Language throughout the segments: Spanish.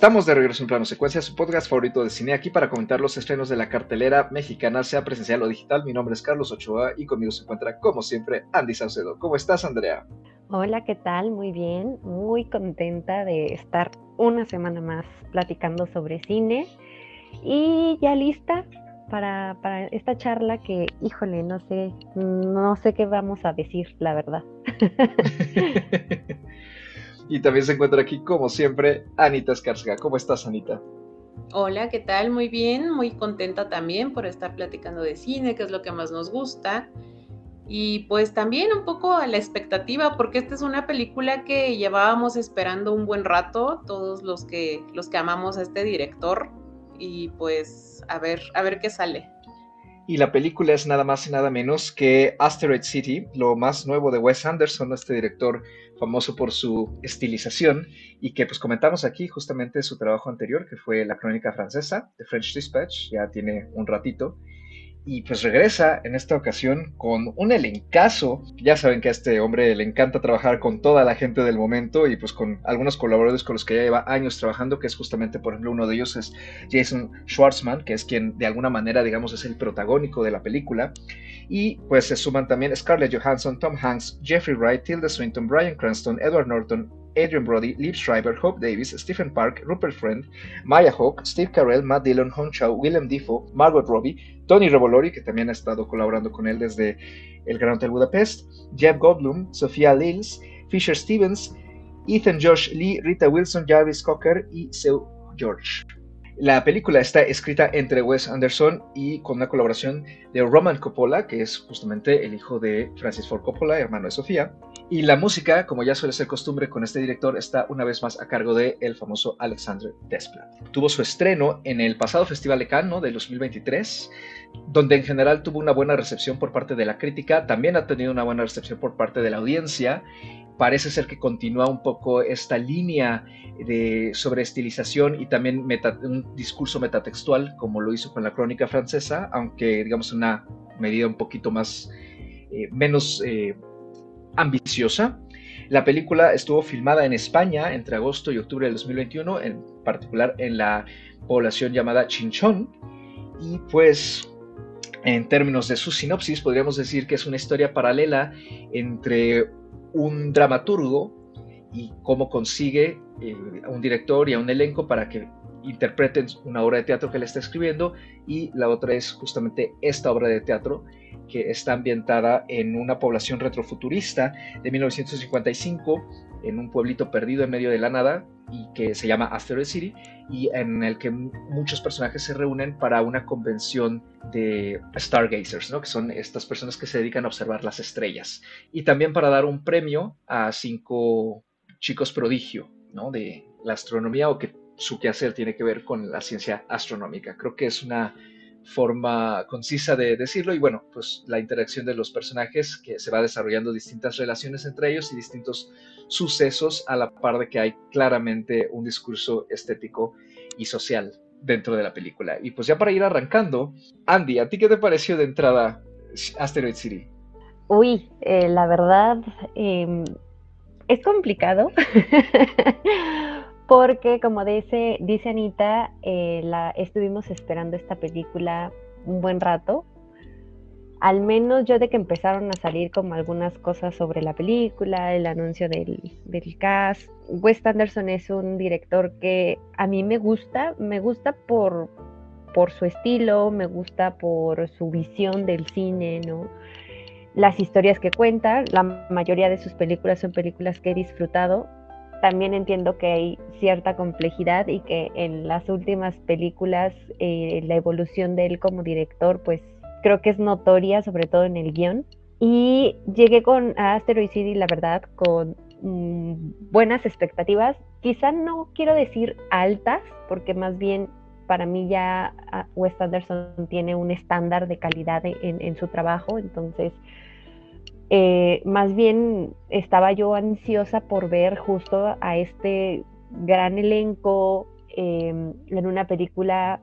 Estamos de regreso en Plano Secuencia, su podcast favorito de cine, aquí para comentar los estrenos de la cartelera mexicana, sea presencial o digital. Mi nombre es Carlos Ochoa y conmigo se encuentra, como siempre, Andy Saucedo. ¿Cómo estás, Andrea? Hola, ¿qué tal? Muy bien, muy contenta de estar una semana más platicando sobre cine y ya lista para, para esta charla que, híjole, no sé, no sé qué vamos a decir, la verdad. Y también se encuentra aquí, como siempre, Anita Escarcega. ¿Cómo estás, Anita? Hola, ¿qué tal? Muy bien, muy contenta también por estar platicando de cine, que es lo que más nos gusta. Y pues también un poco a la expectativa, porque esta es una película que llevábamos esperando un buen rato, todos los que, los que amamos a este director. Y pues a ver, a ver qué sale. Y la película es nada más y nada menos que Asteroid City, lo más nuevo de Wes Anderson, este director famoso por su estilización y que pues comentamos aquí justamente su trabajo anterior, que fue La Crónica Francesa, de French Dispatch, ya tiene un ratito, y pues regresa en esta ocasión con un elencazo. Ya saben que a este hombre le encanta trabajar con toda la gente del momento y pues con algunos colaboradores con los que ya lleva años trabajando, que es justamente, por ejemplo, uno de ellos es Jason Schwartzman, que es quien de alguna manera, digamos, es el protagónico de la película. Y pues se suman también Scarlett Johansson, Tom Hanks, Jeffrey Wright, Tilda Swinton, Brian Cranston, Edward Norton, Adrian Brody, Liv Schreiber, Hope Davis, Stephen Park, Rupert Friend, Maya Hawke, Steve Carell, Matt Dillon, Hong Chao, Willem Dafoe, Margot Robbie, Tony Revolori, que también ha estado colaborando con él desde el Gran Hotel Budapest, Jeff Goldblum, Sofía Lils, Fisher Stevens, Ethan Josh Lee, Rita Wilson, Jarvis Cocker y Seu George. La película está escrita entre Wes Anderson y con una colaboración de Roman Coppola, que es justamente el hijo de Francis Ford Coppola, hermano de Sofía. Y la música, como ya suele ser costumbre con este director, está una vez más a cargo de el famoso Alexandre Desplat. Tuvo su estreno en el pasado Festival de Cannes de 2023, donde en general tuvo una buena recepción por parte de la crítica, también ha tenido una buena recepción por parte de la audiencia parece ser que continúa un poco esta línea de sobreestilización y también un discurso metatextual, como lo hizo con la crónica francesa, aunque digamos una medida un poquito más, eh, menos eh, ambiciosa. La película estuvo filmada en España entre agosto y octubre de 2021, en particular en la población llamada Chinchón, y pues en términos de su sinopsis, podríamos decir que es una historia paralela entre un dramaturgo y cómo consigue eh, a un director y a un elenco para que interpreten una obra de teatro que él está escribiendo y la otra es justamente esta obra de teatro que está ambientada en una población retrofuturista de 1955 en un pueblito perdido en medio de la nada y que se llama Asteroid City y en el que muchos personajes se reúnen para una convención de stargazers, ¿no? que son estas personas que se dedican a observar las estrellas y también para dar un premio a cinco chicos prodigio ¿no? de la astronomía o que su quehacer tiene que ver con la ciencia astronómica. Creo que es una forma concisa de decirlo y bueno, pues la interacción de los personajes que se va desarrollando distintas relaciones entre ellos y distintos sucesos a la par de que hay claramente un discurso estético y social dentro de la película. Y pues ya para ir arrancando, Andy, ¿a ti qué te pareció de entrada Asteroid City? Uy, eh, la verdad em, es complicado porque como dice, Anita, eh, la, estuvimos esperando esta película un buen rato. Al menos yo de que empezaron a salir como algunas cosas sobre la película, el anuncio del, del cast. Wes Anderson es un director que a mí me gusta, me gusta por, por su estilo, me gusta por su visión del cine, ¿no? Las historias que cuenta, la mayoría de sus películas son películas que he disfrutado, también entiendo que hay cierta complejidad y que en las últimas películas eh, la evolución de él como director pues creo que es notoria, sobre todo en el guion. Y llegué con Asteroid City, la verdad, con mm, buenas expectativas. Quizá no quiero decir altas, porque más bien para mí ya ah, Wes Anderson tiene un estándar de calidad en, en su trabajo, entonces eh, más bien estaba yo ansiosa por ver justo a este gran elenco em, en una película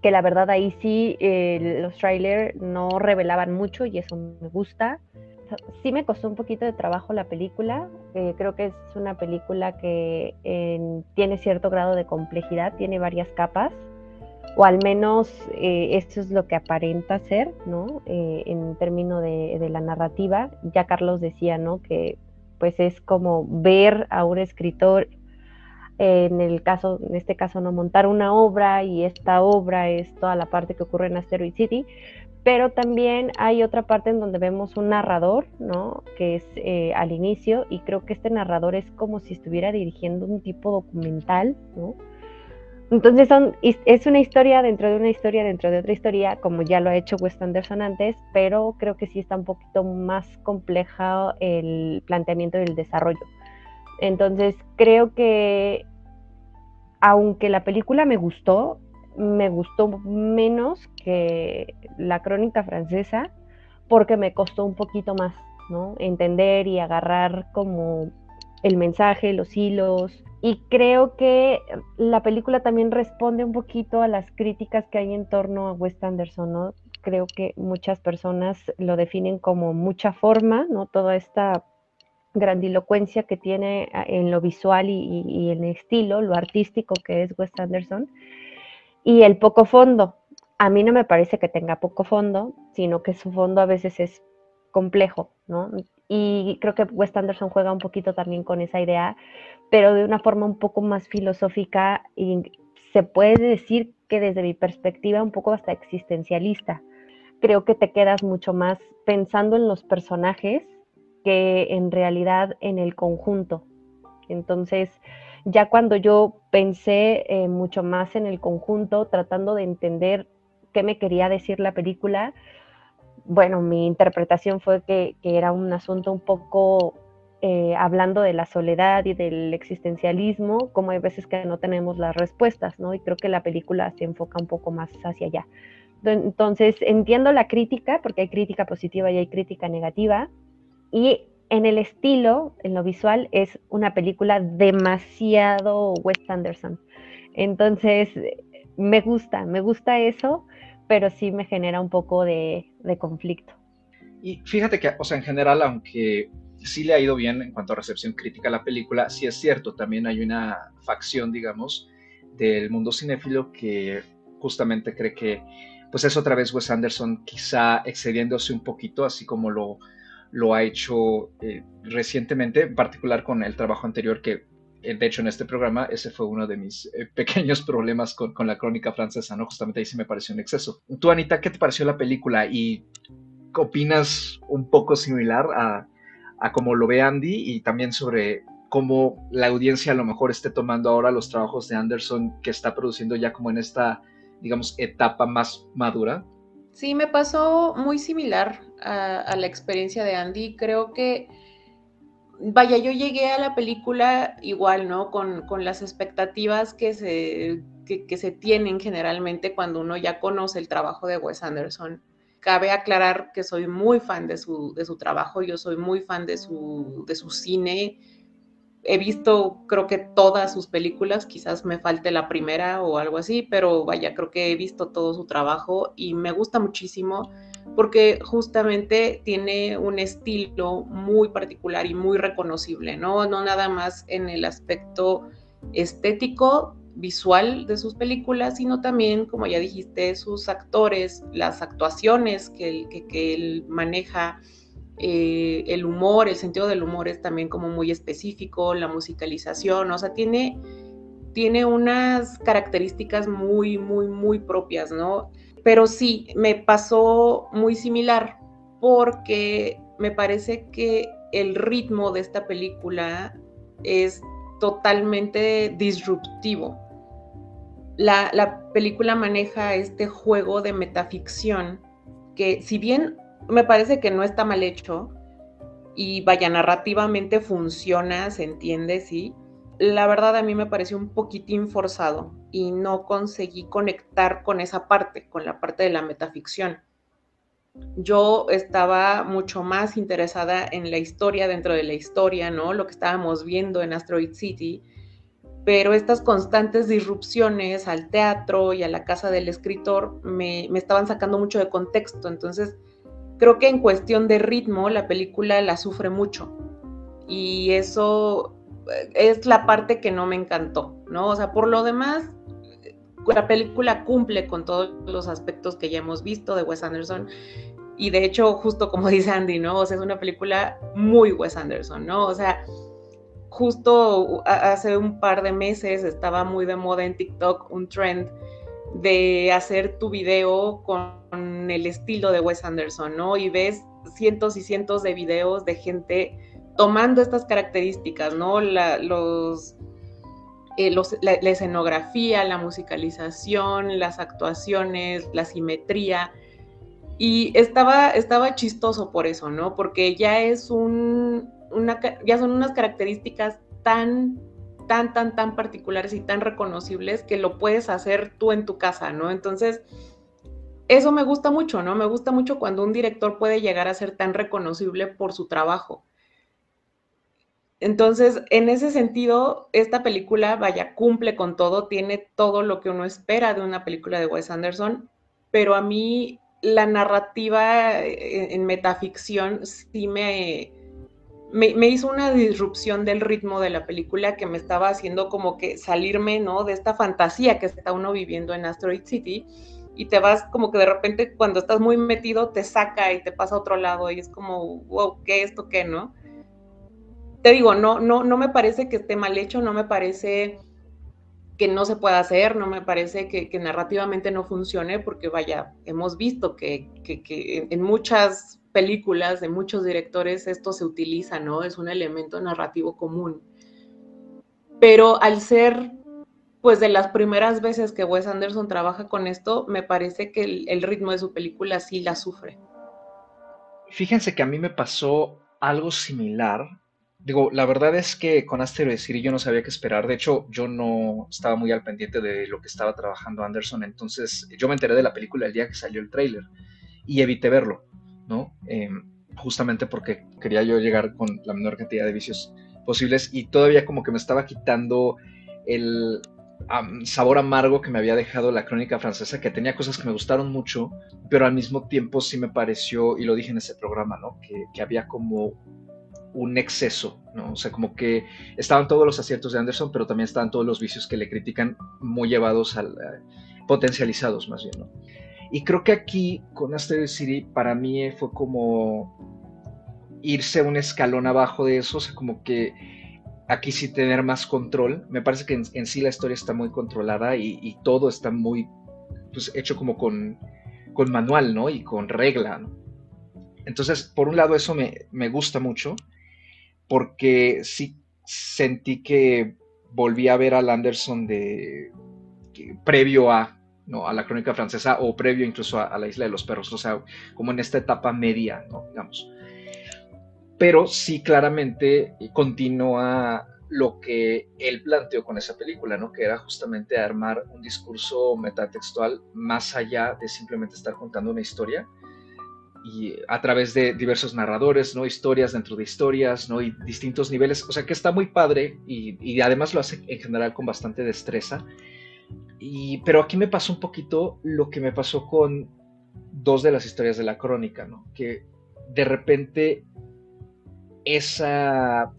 que la verdad ahí sí eh, los trailers no revelaban mucho y eso me gusta. sí me costó un poquito de trabajo la película. Eh, creo que es una película que tiene cierto grado de complejidad, tiene varias capas, o al menos eh, eso es lo que aparenta ser, ¿no? Eh, en términos de, la narrativa. Ya Carlos decía, ¿no? Que pues es como ver a un escritor en el caso, en este caso, no montar una obra y esta obra es toda la parte que ocurre en Asteroid City, pero también hay otra parte en donde vemos un narrador, ¿no? Que es eh, al inicio y creo que este narrador es como si estuviera dirigiendo un tipo documental, ¿no? Entonces son, es una historia dentro de una historia dentro de otra historia, como ya lo ha hecho Wes Anderson antes, pero creo que sí está un poquito más compleja el planteamiento y el desarrollo. Entonces, creo que aunque la película me gustó, me gustó menos que la crónica francesa porque me costó un poquito más, ¿no? Entender y agarrar como el mensaje, los hilos. Y creo que la película también responde un poquito a las críticas que hay en torno a Wes Anderson, ¿no? Creo que muchas personas lo definen como mucha forma, ¿no? Toda esta grandilocuencia que tiene ah, en lo visual y, en el estilo, lo artístico que es Wes Anderson, y el poco fondo. A mí no me parece que tenga poco fondo, sino que su fondo a veces es complejo, ¿no? Y creo que Wes Anderson juega un poquito también con esa idea, pero de una forma un poco más filosófica y se puede decir que desde mi perspectiva un poco hasta existencialista. Creo que te quedas mucho más pensando en los personajes que en realidad en el conjunto. Entonces, ya cuando yo pensé eh, mucho más en el conjunto, tratando de entender qué me quería decir la película, bueno, mi interpretación fue que, era un asunto un poco eh, hablando de la soledad y del existencialismo, como hay veces que no tenemos las respuestas, ¿no? Y creo que la película se enfoca un poco más hacia allá. Entonces, entiendo la crítica, porque hay crítica positiva y hay crítica negativa, y en el estilo, en lo visual, es una película demasiado Wes Anderson. Entonces, me gusta, me gusta eso, pero sí me genera un poco de, conflicto. Y fíjate que, o sea, en general, aunque sí le ha ido bien en cuanto a recepción crítica a la película, sí es cierto, también hay una facción, digamos, del mundo cinéfilo que justamente cree que, pues es otra vez Wes Anderson quizá excediéndose un poquito, así como lo lo ha hecho eh, recientemente, en particular con el trabajo anterior que, eh, de hecho, en este programa, ese fue uno de mis eh, pequeños problemas con, la crónica francesa, ¿no? Justamente ahí sí me pareció un exceso. Tú, Anita, ¿qué te pareció la película? ¿Y opinas un poco similar a, a cómo lo ve Andy y también sobre cómo la audiencia a lo mejor esté tomando ahora los trabajos de Anderson que está produciendo ya como en esta, digamos, etapa más madura? Sí, me pasó muy similar a, la experiencia de Andy. Creo que, vaya, yo llegué a la película igual, ¿no? Con, las expectativas que se, que, se tienen generalmente cuando uno ya conoce el trabajo de Wes Anderson. Cabe aclarar que soy muy fan de su, de su trabajo, yo soy muy fan de su, de su cine he visto creo que todas sus películas, quizás me falte la primera o algo así, pero vaya, creo que he visto todo su trabajo y me gusta muchísimo porque justamente tiene un estilo muy particular y muy reconocible, ¿no? No nada más en el aspecto estético, visual de sus películas, sino también, como ya dijiste, sus actores, las actuaciones que, que, que él maneja, eh, el humor, el sentido del humor es también como muy específico, la musicalización, o sea, tiene, tiene unas características muy, muy, muy propias, ¿no? Pero sí, me pasó muy similar porque me parece que el ritmo de esta película es totalmente disruptivo. La, la película maneja este juego de metaficción que si bien me parece que no está mal hecho y vaya, narrativamente funciona, se entiende, sí. La verdad a mí me pareció un poquitín forzado y no conseguí conectar con esa parte, con la parte de la metaficción. Yo estaba mucho más interesada en la historia dentro de la historia, ¿no? Lo que estábamos viendo en Asteroid City, pero estas constantes disrupciones al teatro y a la casa del escritor me, me estaban sacando mucho de contexto, entonces creo que en cuestión de ritmo la película la sufre mucho y eso eh, es la parte que no me encantó, ¿no? O sea, por lo demás, la película cumple con todos los aspectos que ya hemos visto de Wes Anderson y de hecho, justo como dice Andy, ¿no? O sea, es una película muy Wes Anderson, ¿no? O sea, justo hace un par de meses estaba muy de moda en TikTok un trend de hacer tu video con el estilo de Wes Anderson, ¿no? Y ves cientos y cientos de videos de gente tomando estas características, ¿no? La, los, eh, la, escenografía, la musicalización, las actuaciones, la simetría. Y estaba, estaba chistoso por eso, ¿no? Porque ya es un, una, ya son unas características tan tan, tan, tan particulares y tan reconocibles que lo puedes hacer tú en tu casa, ¿no? Entonces, eso me gusta mucho, ¿no? Me gusta mucho cuando un director puede llegar a ser tan reconocible por su trabajo. Entonces, en ese sentido, esta película, vaya, cumple con todo, tiene todo lo que uno espera de una película de Wes Anderson, pero a mí la narrativa en, metaficción sí me, me, hizo una disrupción del ritmo de la película que me estaba haciendo como que salirme, ¿no? De esta fantasía que está uno viviendo en Asteroid City y te vas como que de repente cuando estás muy metido te saca y te pasa a otro lado y es como, wow, ¿qué esto qué, no? Te digo, no, no, no me parece que esté mal hecho, no me parece que no se pueda hacer, no me parece que, narrativamente no funcione, porque vaya, hemos visto que, que en muchas películas de muchos directores esto se utiliza, ¿no? Es un elemento narrativo común. Pero al ser, pues, de las primeras veces que Wes Anderson trabaja con esto, me parece que el, ritmo de su película sí la sufre. Fíjense que a mí me pasó algo similar. Digo, la verdad es que con Asteroid City yo no sabía qué esperar. De hecho, yo no estaba muy al pendiente de lo que estaba trabajando Anderson. Entonces, yo me enteré de la película el día que salió el tráiler y evité verlo. ¿No? Em, justamente porque quería yo llegar con la menor cantidad de vicios posibles y todavía como que me estaba quitando el sabor amargo que me había dejado la crónica francesa, que tenía cosas que me gustaron mucho, pero al mismo tiempo sí me pareció, y lo dije en ese programa, ¿no? Que, había como un exceso, ¿no? O sea, como que estaban todos los aciertos de Anderson, pero también estaban todos los vicios que le critican muy llevados al, eh, potencializados más bien, ¿no? Y creo que aquí con Asteroid City para mí fue como irse un escalón abajo de eso, o sea, como que aquí sí tener más control. Me parece que en, sí la historia está muy controlada y, todo está muy pues, hecho como con, con, manual, ¿no? Y con regla. Entonces, por un lado eso me, me gusta mucho, porque sí sentí que volví a ver al Anderson de previo a ¿no? a la crónica francesa o previo incluso a, la isla de los perros, o sea, como en esta etapa media, ¿no? digamos. Pero sí claramente continúa lo que él planteó con esa película, ¿no? que era justamente armar un discurso metatextual más allá de simplemente estar contando una historia y a través de diversos narradores, ¿no? Historias dentro de historias, ¿no? Y distintos niveles, o sea que está muy padre y, y además lo hace en general con bastante destreza pero aquí me pasó un poquito lo que me pasó con dos de las historias de la crónica, ¿no? Que de repente esa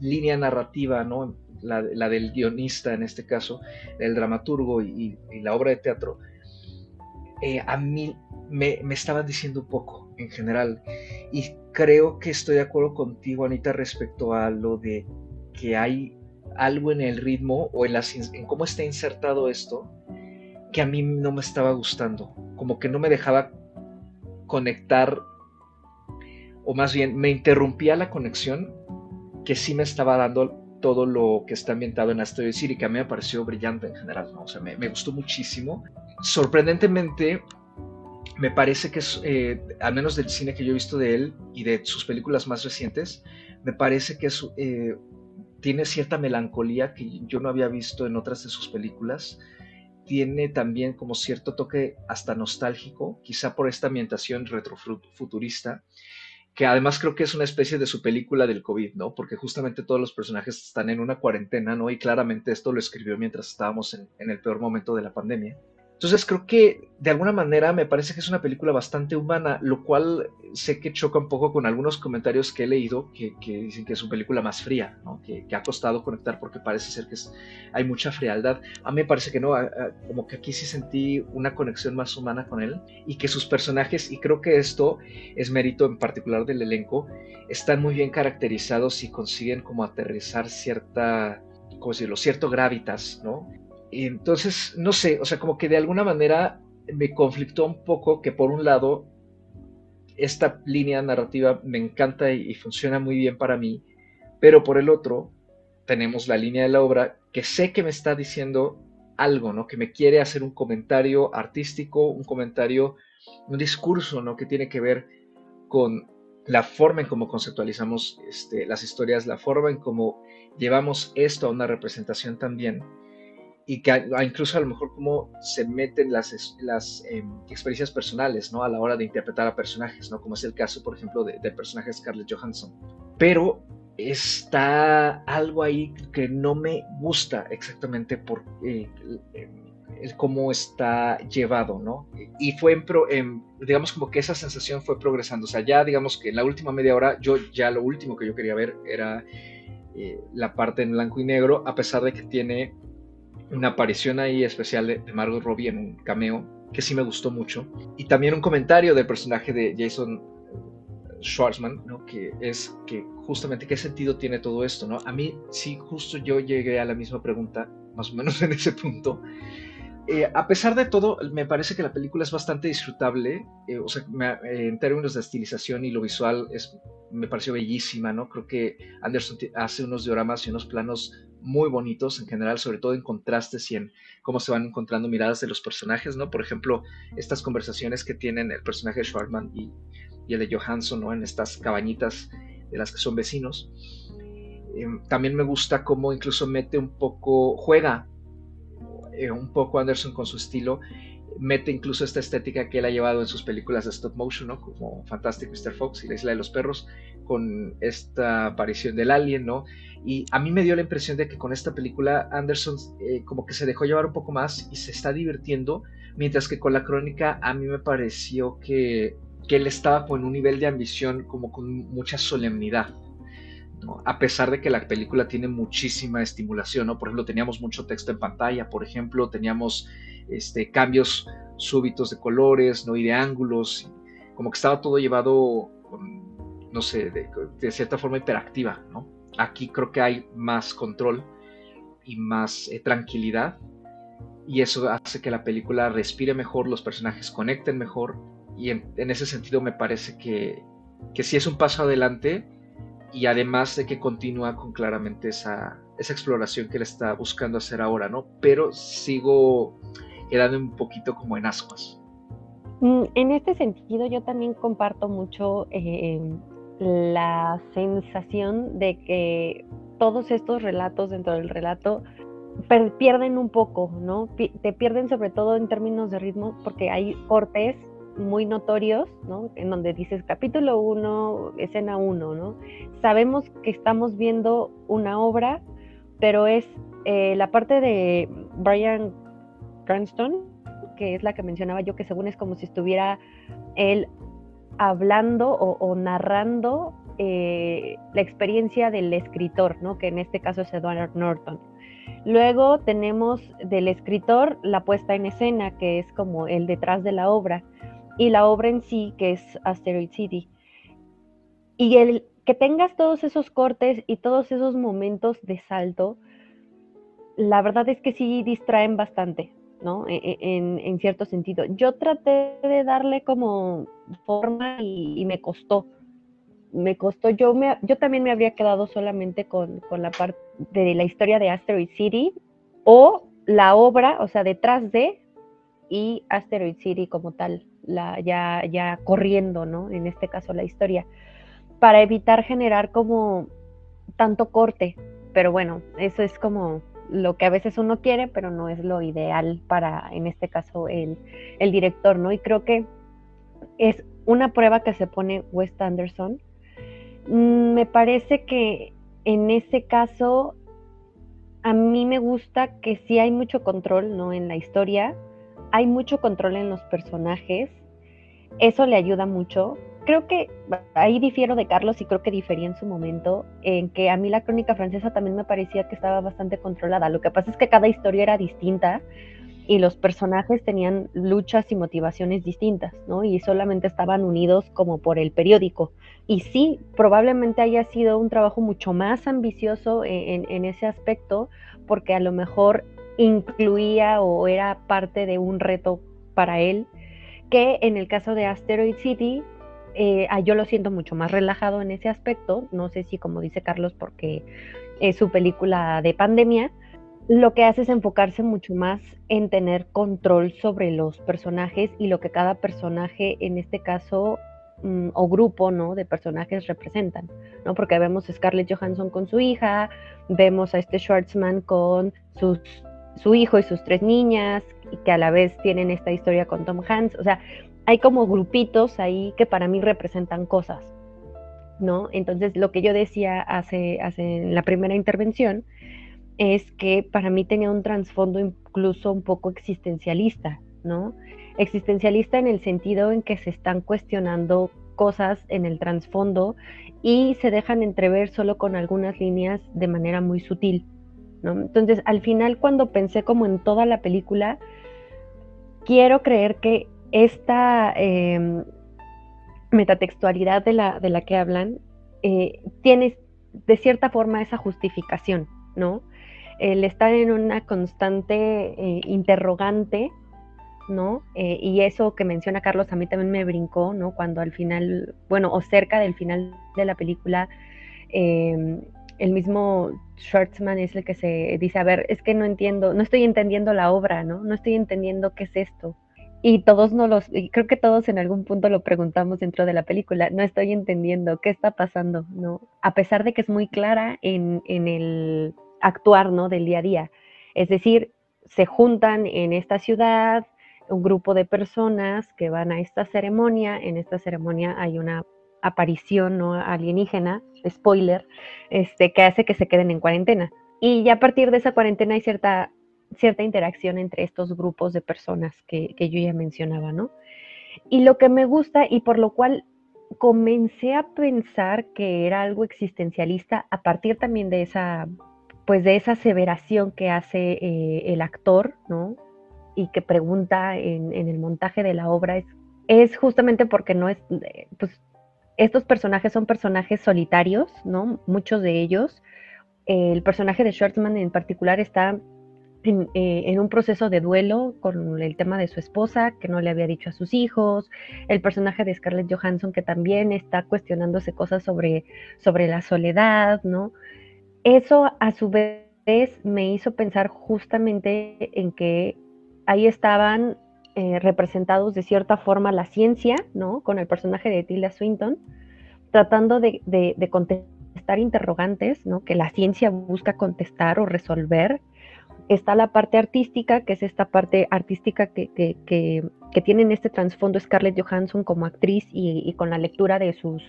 línea narrativa, ¿no? La, del guionista en este caso, el dramaturgo y, la obra de teatro, eh, a mí me, me, estaban diciendo poco en general. Y creo que estoy de acuerdo contigo, Anita, respecto a lo de que hay algo en el ritmo o en, en cómo está insertado esto que a mí no me estaba gustando, como que no me dejaba conectar, o más bien me interrumpía la conexión que sí me estaba dando todo lo que está ambientado en Asteroid City, que a mí me pareció brillante en general, ¿no? o sea, me, gustó muchísimo. Sorprendentemente, me parece que, es, eh, al menos del cine que yo he visto de él y de sus películas más recientes, me parece que es eh, tiene cierta melancolía que yo no había visto en otras de sus películas. Tiene también como cierto toque hasta nostálgico, quizá por esta ambientación retrofuturista, que además creo que es una especie de su película del COVID, ¿no? Porque justamente todos los personajes están en una cuarentena, ¿no? Y claramente esto lo escribió mientras estábamos en, el peor momento de la pandemia. Entonces creo que de alguna manera me parece que es una película bastante humana, lo cual sé que choca un poco con algunos comentarios que he leído que, dicen que es una película más fría, que, ha costado conectar porque parece ser que hay mucha frialdad. A mí me parece que no, como que aquí sí sentí una conexión más humana con él y que sus personajes, y creo que esto es mérito en particular del elenco, están muy bien caracterizados y consiguen como aterrizar cierta, ¿cómo decirlo?, cierto gravitas, ¿no? Entonces, no sé, o sea, como que de alguna manera me conflictó un poco que por un lado esta línea narrativa me encanta y, funciona muy bien para mí, pero por el otro tenemos la línea de la obra que sé que me está diciendo algo, ¿no? Que me quiere hacer un comentario artístico, un comentario, un discurso, ¿no? Que tiene que ver con la forma en cómo conceptualizamos este, las historias, la forma en cómo llevamos esto a una representación también y que incluso a lo mejor cómo se meten las, las em, experiencias personales, ¿no? A la hora de interpretar a personajes, ¿no? Como es el caso, por ejemplo, del personaje Scarlett Johansson. Pero está algo ahí que no me gusta exactamente por eh, cómo está llevado, ¿no? Y fue, digamos, como que esa sensación fue progresando. O sea, ya digamos que en la última media hora, yo ya lo último que yo quería ver era eh, la parte en blanco y negro, a pesar de que tiene una aparición ahí especial de, Margot Robbie en un cameo que sí me gustó mucho. Y también un comentario del personaje de Jason Schwartzman, ¿no? que es que justamente qué sentido tiene todo esto. ¿no? A mí sí, justo yo llegué a la misma pregunta, más o menos en ese punto. Eh, a pesar de todo, me parece que la película es bastante disfrutable. Eh, o sea, eh, en términos de estilización y lo visual, es, me pareció bellísima, ¿no? Creo que Anderson hace unos dioramas y unos planos muy bonitos en general, sobre todo en contrastes y en cómo se van encontrando miradas de los personajes, ¿no? Por ejemplo, estas conversaciones que tienen el personaje de Schwartman y, el de Johansson, ¿no? En estas cabañitas de las que son vecinos. Em, también me gusta cómo incluso mete un poco, juega eh, un poco Anderson con su estilo, mete incluso esta estética que él ha llevado en sus películas de stop motion, ¿no? Como Fantastic Mr. Fox y La Isla de los Perros, con esta aparición del alien, ¿no? Y a mí me dio la impresión de que con esta película Anderson eh, como que se dejó llevar un poco más y se está divirtiendo, mientras que con la crónica a mí me pareció que, que él estaba con un nivel de ambición como con mucha solemnidad. ¿no? A pesar de que la película tiene muchísima estimulación, ¿no? Por ejemplo, teníamos mucho texto en pantalla, por ejemplo, teníamos este, cambios súbitos de colores, ¿no? Y de ángulos, como que estaba todo llevado, no sé, de, de cierta forma hiperactiva, ¿no? Aquí creo que hay más control y más eh, tranquilidad y eso hace que la película respire mejor, los personajes conecten mejor y en, ese sentido me parece que, que, sí es un paso adelante y además de que continúa con claramente esa, esa exploración que él está buscando hacer ahora, ¿no? Pero sigo quedando un poquito como en ascuas. Mm, en este sentido yo también comparto mucho eh, la sensación de que todos estos relatos dentro del relato pierden un poco, ¿no? Te pierden sobre todo en términos de ritmo porque hay cortes muy notorios, ¿no? En donde dices capítulo 1, escena 1, ¿no? Sabemos que estamos viendo una obra, pero es eh, la parte de Brian Cranston, que es la que mencionaba yo, que según es como si estuviera él hablando o, narrando eh, la experiencia del escritor, ¿no? que en este caso es Edward Norton. Luego tenemos del escritor la puesta en escena, que es como el detrás de la obra, y la obra en sí, que es Asteroid City. Y el que tengas todos esos cortes y todos esos momentos de salto, la verdad es que sí distraen bastante, ¿no? E, e, en, cierto sentido. Yo traté de darle como forma y, me costó. Me costó, yo, me, yo también me habría quedado solamente con, la parte de la historia de Asteroid City o la obra, o sea, detrás de y Asteroid City como tal, la, ya, ya corriendo, ¿no? En este caso la historia, para evitar generar como tanto corte. Pero bueno, eso es como lo que a veces uno quiere, pero no es lo ideal para, en este caso, el, el director, ¿no? Y creo que es una prueba que se pone Wes Anderson. Mm, me parece que en ese caso, a mí me gusta que sí hay mucho control, ¿no? En la historia, hay mucho control en los personajes, eso le ayuda mucho. Creo que ahí difiero de Carlos y creo que difería en su momento, en que a mí la crónica francesa también me parecía que estaba bastante controlada. Lo que pasa es que cada historia era distinta y los personajes tenían luchas y motivaciones distintas, ¿no? Y solamente estaban unidos como por el periódico. Y sí, probablemente haya sido un trabajo mucho más ambicioso en, ese aspecto, porque a lo mejor incluía o era parte de un reto para él, que en el caso de Asteroid City, eh, ah, yo lo siento mucho más relajado en ese aspecto, no sé si como dice Carlos, porque es su película de pandemia, lo que hace es enfocarse mucho más en tener control sobre los personajes y lo que cada personaje, en este caso, mm, o grupo, ¿no? De personajes representan, ¿no? Porque vemos a Scarlett Johansson con su hija, vemos a este Schwartzman con sus, su hijo y sus tres niñas, que a la vez tienen esta historia con Tom Hanks, o sea, hay como grupitos ahí que para mí representan cosas, ¿no? Entonces, lo que yo decía hace, hace en la primera intervención, es que para mí tenía un trasfondo incluso un poco existencialista, ¿no? Existencialista en el sentido en que se están cuestionando cosas en el trasfondo y se dejan entrever solo con algunas líneas de manera muy sutil. Entonces, al final, cuando pensé como en toda la película, quiero creer que esta em, metatextualidad de la, de la que hablan eh, tiene de cierta forma esa justificación, ¿no? el estar en una constante eh, interrogante, ¿no? Eh, y eso que menciona Carlos a mí también me brincó, ¿no? Cuando al final, bueno, o cerca del final de la película, em, el mismo Schwartzman es el que se dice, a ver, es que no entiendo, no estoy entendiendo la obra, ¿no? No estoy entendiendo qué es esto. Y todos no los, y creo que todos en algún punto lo preguntamos dentro de la película, no estoy entendiendo qué está pasando, ¿no? A pesar de que es muy clara en, en el actuar ¿no? del día a día. Es decir, se juntan en esta ciudad un grupo de personas que van a esta ceremonia. En esta ceremonia hay una aparición ¿no? alienígena, spoiler, este, que hace que se queden en cuarentena. Y ya a partir de esa cuarentena hay cierta, cierta interacción entre estos grupos de personas que, que yo ya mencionaba, ¿no? Y lo que me gusta y por lo cual comencé a pensar que era algo existencialista a partir también de esa pues de esa aseveración que hace eh, el actor, ¿no? Y que pregunta en, el montaje de la obra, es, es, justamente porque no es, pues estos personajes son personajes solitarios, ¿no? Muchos de ellos. el personaje de Schwartzman en particular está en, eh, en, un proceso de duelo con el tema de su esposa, que no le había dicho a sus hijos, el personaje de Scarlett Johansson, que también está cuestionándose cosas sobre, sobre la soledad, ¿no? Eso a su vez me hizo pensar justamente en que ahí estaban eh, representados de cierta forma la ciencia, ¿no? Con el personaje de Tilda Swinton, tratando de, contestar interrogantes, ¿no? Que la ciencia busca contestar o resolver. Está la parte artística, que es esta parte artística que, que, tiene en este trasfondo Scarlett Johansson como actriz y con la lectura de sus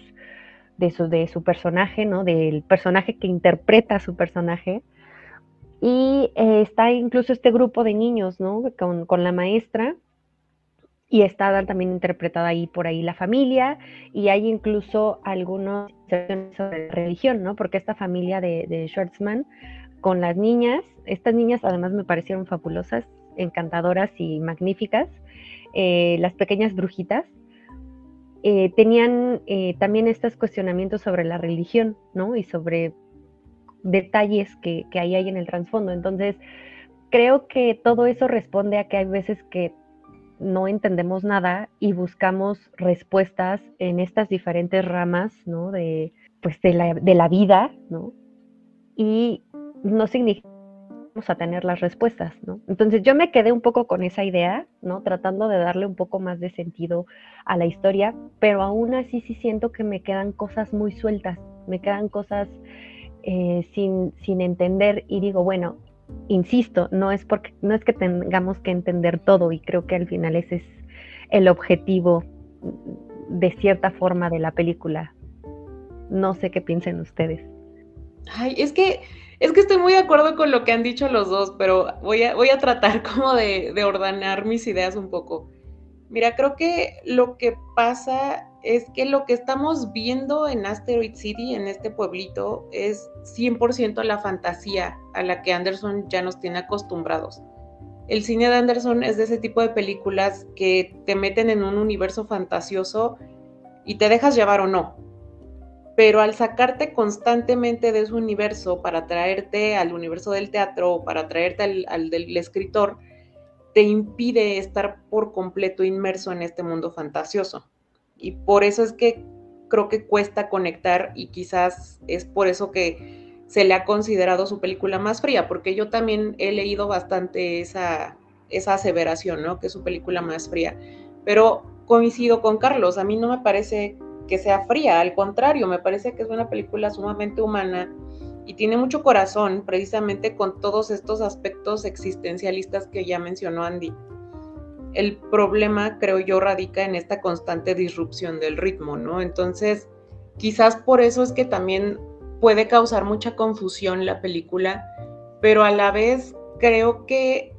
de su, de su personaje, ¿no? Del personaje que interpreta a su personaje. Y eh, está incluso este grupo de niños, ¿no? Con, la maestra. Y está también interpretada ahí por ahí la familia. Y hay incluso algunos sobre religión, ¿no? Porque esta familia de, de Schwartzman con las niñas, estas niñas además me parecieron fabulosas, encantadoras y magníficas. Eh, las pequeñas brujitas, eh, tenían eh, también estos cuestionamientos sobre la religión, ¿no? Y sobre detalles que, que ahí hay en el trasfondo. Entonces, creo que todo eso responde a que hay veces que no entendemos nada y buscamos respuestas en estas diferentes ramas, ¿no? De, pues de la, de la vida, ¿no? Y no significa a tener las respuestas, ¿no? Entonces yo me quedé un poco con esa idea, ¿no? Tratando de darle un poco más de sentido a la historia, pero aún así sí siento que me quedan cosas muy sueltas, me quedan cosas eh, sin, sin entender y digo, bueno, insisto, no es porque no es que tengamos que entender todo y creo que al final ese es el objetivo de cierta forma de la película. No sé qué piensen ustedes. Ay, es que Es que estoy muy de acuerdo con lo que han dicho los dos, pero voy a, voy a tratar como de, de ordenar mis ideas un poco. Mira, creo que lo que pasa es que lo que estamos viendo en Asteroid City, en este pueblito, es 100% la fantasía a la que Anderson ya nos tiene acostumbrados. El cine de Anderson es de ese tipo de películas que te meten en un universo fantasioso y te dejas llevar o no. Pero al sacarte constantemente de ese universo para traerte al universo del teatro o para traerte al, del escritor, te impide estar por completo inmerso en este mundo fantasioso. Y por eso es que creo que cuesta conectar y quizás es por eso que se le ha considerado su película más fría, porque yo también he leído bastante esa, esa aseveración, ¿no? Que es su película más fría. Pero coincido con Carlos, a mí no me parece que sea fría, al contrario, me parece que es una película sumamente humana y tiene mucho corazón precisamente con todos estos aspectos existencialistas que ya mencionó Andy. El problema, creo yo, radica en esta constante disrupción del ritmo, ¿no? Entonces, quizás por eso es que también puede causar mucha confusión la película, pero a la vez creo que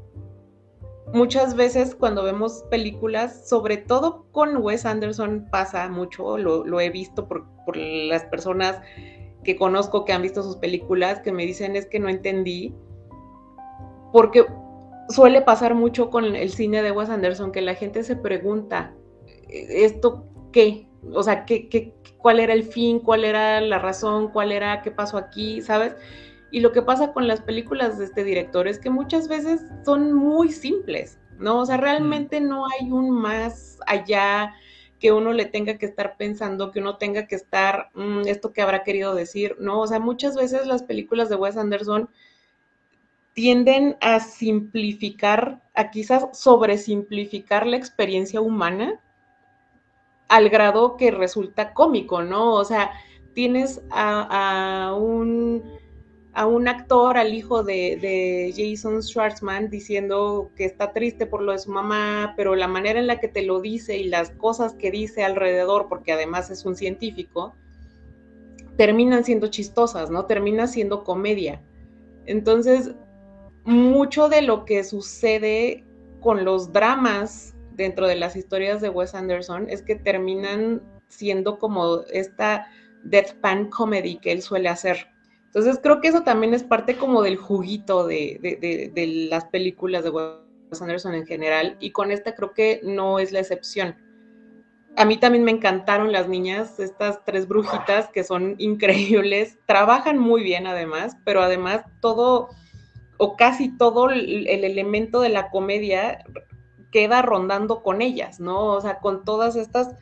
muchas veces cuando vemos películas, sobre todo con Wes Anderson pasa mucho, lo, he visto por, por, las personas que conozco que han visto sus películas, que me dicen es que no entendí, porque suele pasar mucho con el cine de Wes Anderson, que la gente se pregunta, ¿esto qué? O sea, ¿qué, qué, cuál era el fin? ¿Cuál era la razón? ¿Cuál era qué pasó aquí? ¿Sabes? Y lo que pasa con las películas de este director es que muchas veces son muy simples, ¿no? O sea, realmente no hay un más allá que uno le tenga que estar pensando, que uno tenga que estar, mm, esto que habrá querido decir, ¿no? O sea, muchas veces las películas de Wes Anderson tienden a simplificar, a quizás sobresimplificar la experiencia humana al grado que resulta cómico, ¿no? O sea, tienes a, un, a un actor, al hijo de, Jason Schwartzman, diciendo que está triste por lo de su mamá, pero la manera en la que te lo dice y las cosas que dice alrededor, porque además es un científico, terminan siendo chistosas, ¿no? Termina siendo comedia. Entonces, mucho de lo que sucede con los dramas dentro de las historias de Wes Anderson es que terminan siendo como esta deadpan comedy que él suele hacer. Entonces creo que eso también es parte como del juguito de, de, las películas de Wes Anderson en general y con esta creo que no es la excepción. A mí también me encantaron las niñas, estas tres brujitas que son increíbles, trabajan muy bien además, pero además todo o casi todo el, elemento de la comedia queda rondando con ellas, ¿no? O sea, con todas estas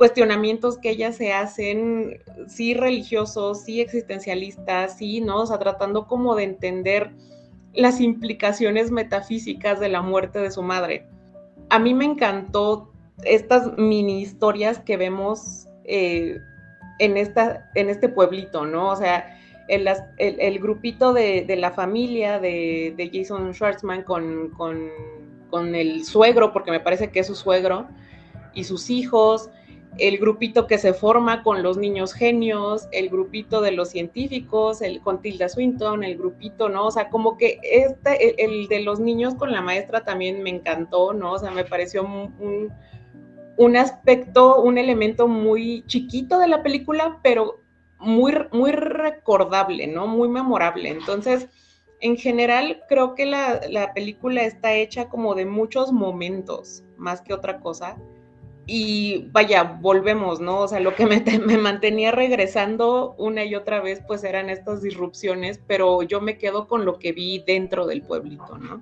cuestionamientos que ellas se hacen, sí religiosos, sí existencialistas, sí, ¿no? O sea, tratando como de entender las implicaciones metafísicas de la muerte de su madre. A mí me encantó estas mini historias que vemos eh, en, esta, en este pueblito, ¿no? O sea, el, grupito de, la familia de, Jason Schwartzman con, con, el suegro, porque me parece que es su suegro, y sus hijos, el grupito que se forma con los niños genios, el grupito de los científicos, el con Tilda Swinton, el grupito, ¿no? O sea, como que este, el, de los niños con la maestra también me encantó, ¿no? O sea, me pareció un, un aspecto, un elemento muy chiquito de la película, pero muy, muy recordable, ¿no? Muy memorable. Entonces, en general, creo que la, película está hecha como de muchos momentos, más que otra cosa. Y vaya, volvemos, ¿no? O sea, lo que me, me, mantenía regresando una y otra vez, pues eran estas disrupciones, pero yo me quedo con lo que vi dentro del pueblito, ¿no?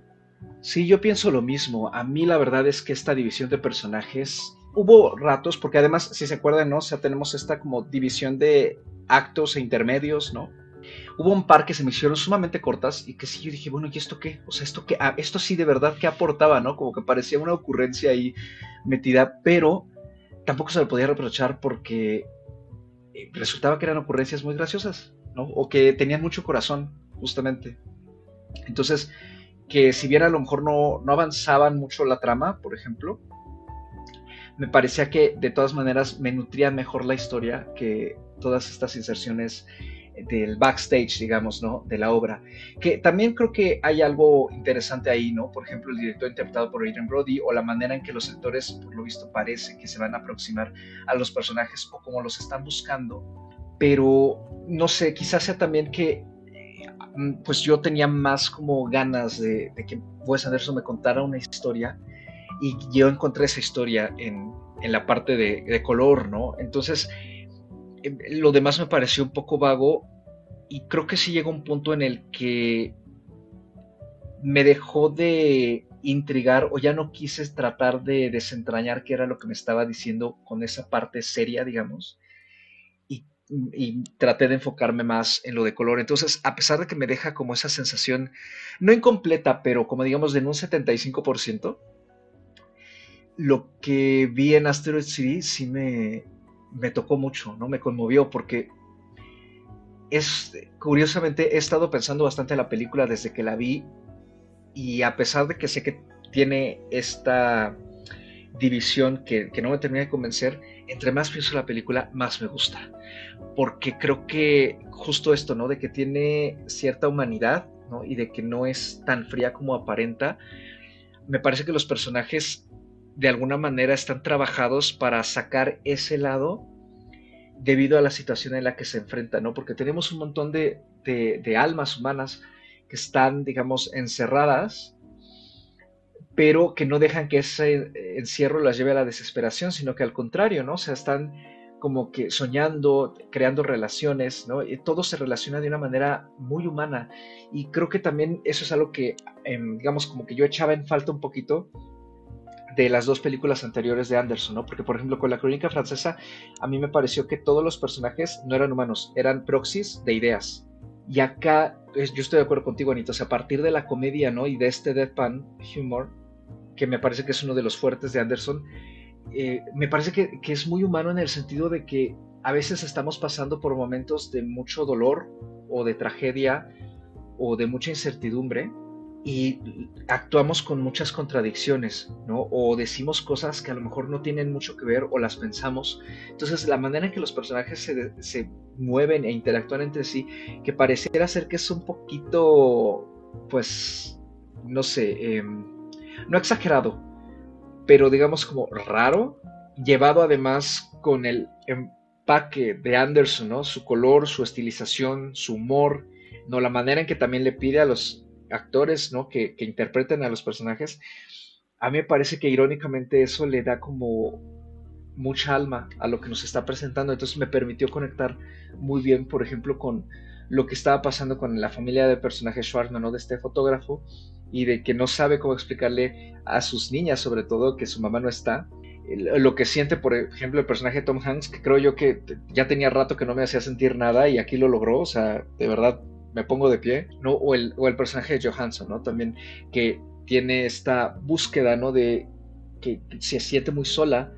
Sí, yo pienso lo mismo. A mí la verdad es que esta división de personajes hubo ratos, porque además, si se acuerdan, ¿no? O sea, tenemos esta como división de actos e intermedios, ¿no? Hubo un par que se me hicieron sumamente cortas y que sí yo dije, bueno, ¿y esto qué? O sea, esto qué, ah, esto sí de verdad que aportaba, ¿no? Como que parecía una ocurrencia ahí metida, pero tampoco se le podía reprochar porque eh, resultaba que eran ocurrencias muy graciosas, ¿no? O que tenían mucho corazón, justamente. Entonces, que si bien a lo mejor no, no avanzaban mucho la trama, por ejemplo, me parecía que de todas maneras me nutría mejor la historia que todas estas inserciones del backstage, digamos, ¿no? De la obra. Que también creo que hay algo interesante ahí, ¿no? Por ejemplo, el director interpretado por Adrian Brody o la manera en que los actores, por lo visto, parece que se van a aproximar a los personajes o como los están buscando. Pero, no sé, quizás sea también que mm, pues yo tenía más como ganas de, que Wes Anderson me contara una historia y yo encontré esa historia en, en la parte de, de color, ¿no? Entonces, lo demás me pareció un poco vago y creo que sí llegó un punto en el que me dejó de intrigar o ya no quise tratar de desentrañar qué era lo que me estaba diciendo con esa parte seria, digamos, y, y, traté de enfocarme más en lo de color. Entonces, a pesar de que me deja como esa sensación, no incompleta, pero como digamos de un 75%, lo que vi en Asteroid City sí me, me tocó mucho, ¿no? Me conmovió porque es, curiosamente, he estado pensando bastante en la película desde que la vi y a pesar de que sé que tiene esta división que, no me termina de convencer, entre más pienso en la película, más me gusta. Porque creo que justo esto, ¿no? De que tiene cierta humanidad, ¿no? Y de que no es tan fría como aparenta. Me parece que los personajes de alguna manera están trabajados para sacar ese lado debido a la situación en la que se enfrentan, ¿no? Porque tenemos un montón de, almas humanas que están, digamos, encerradas, pero que no dejan que ese encierro las lleve a la desesperación, sino que al contrario, ¿no? O sea, están como que soñando, creando relaciones, ¿no? Todo se relaciona de una manera muy humana. Y creo que también eso es algo que, em, digamos, como que yo echaba en falta un poquito de las dos películas anteriores de Anderson, ¿no? Porque, por ejemplo, con la crónica francesa, a mí me pareció que todos los personajes no eran humanos, eran proxies de ideas. Y acá, pues, yo estoy de acuerdo contigo, Anito, o sea, a partir de la comedia, ¿no? Y de este deadpan humor, que me parece que es uno de los fuertes de Anderson, eh, me parece que es muy humano en el sentido de que a veces estamos pasando por momentos de mucho dolor o de tragedia o de mucha incertidumbre y actuamos con muchas contradicciones, ¿no? O decimos cosas que a lo mejor no tienen mucho que ver o las pensamos. Entonces, la manera en que los personajes se, mueven e interactúan entre sí, que pareciera ser que es un poquito, pues, no sé, em, no exagerado, pero digamos como raro, llevado además con el empaque de Anderson, ¿no? Su color, su estilización, su humor, ¿no? La manera en que también le pide a los actores, ¿no? Que, que interpreten a los personajes, a mí me parece que irónicamente eso le da como mucha alma a lo que nos está presentando. Entonces me permitió conectar muy bien, por ejemplo, con lo que estaba pasando con la familia de personaje Schwartzman, ¿no? De este fotógrafo y de que no sabe cómo explicarle a sus niñas, sobre todo, que su mamá no está. Lo que siente, por ejemplo, el personaje Tom Hanks, que creo yo que ya tenía rato que no me hacía sentir nada y aquí lo logró. O sea, de verdad, me pongo de pie, ¿no? O el, o el personaje de Johansson, ¿no? También que tiene esta búsqueda, ¿no? De que se siente muy sola,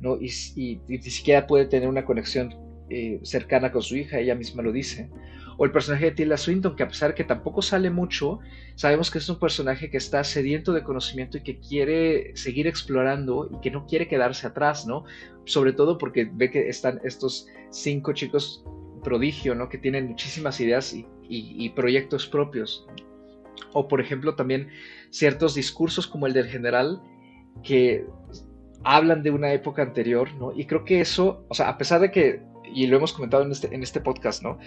¿no? Y, y, ni siquiera puede tener una conexión eh, cercana con su hija, ella misma lo dice. O el personaje de Tilda Swinton, que a pesar de que tampoco sale mucho, sabemos que es un personaje que está sediento de conocimiento y que quiere seguir explorando y que no quiere quedarse atrás, ¿no? Sobre todo porque ve que están estos cinco chicos prodigio, ¿no? Que tienen muchísimas ideas y, proyectos propios. O, por ejemplo, también ciertos discursos como el del general que hablan de una época anterior, ¿no? Y creo que eso, o sea, a pesar de que, y lo hemos comentado en este, en este podcast, ¿no?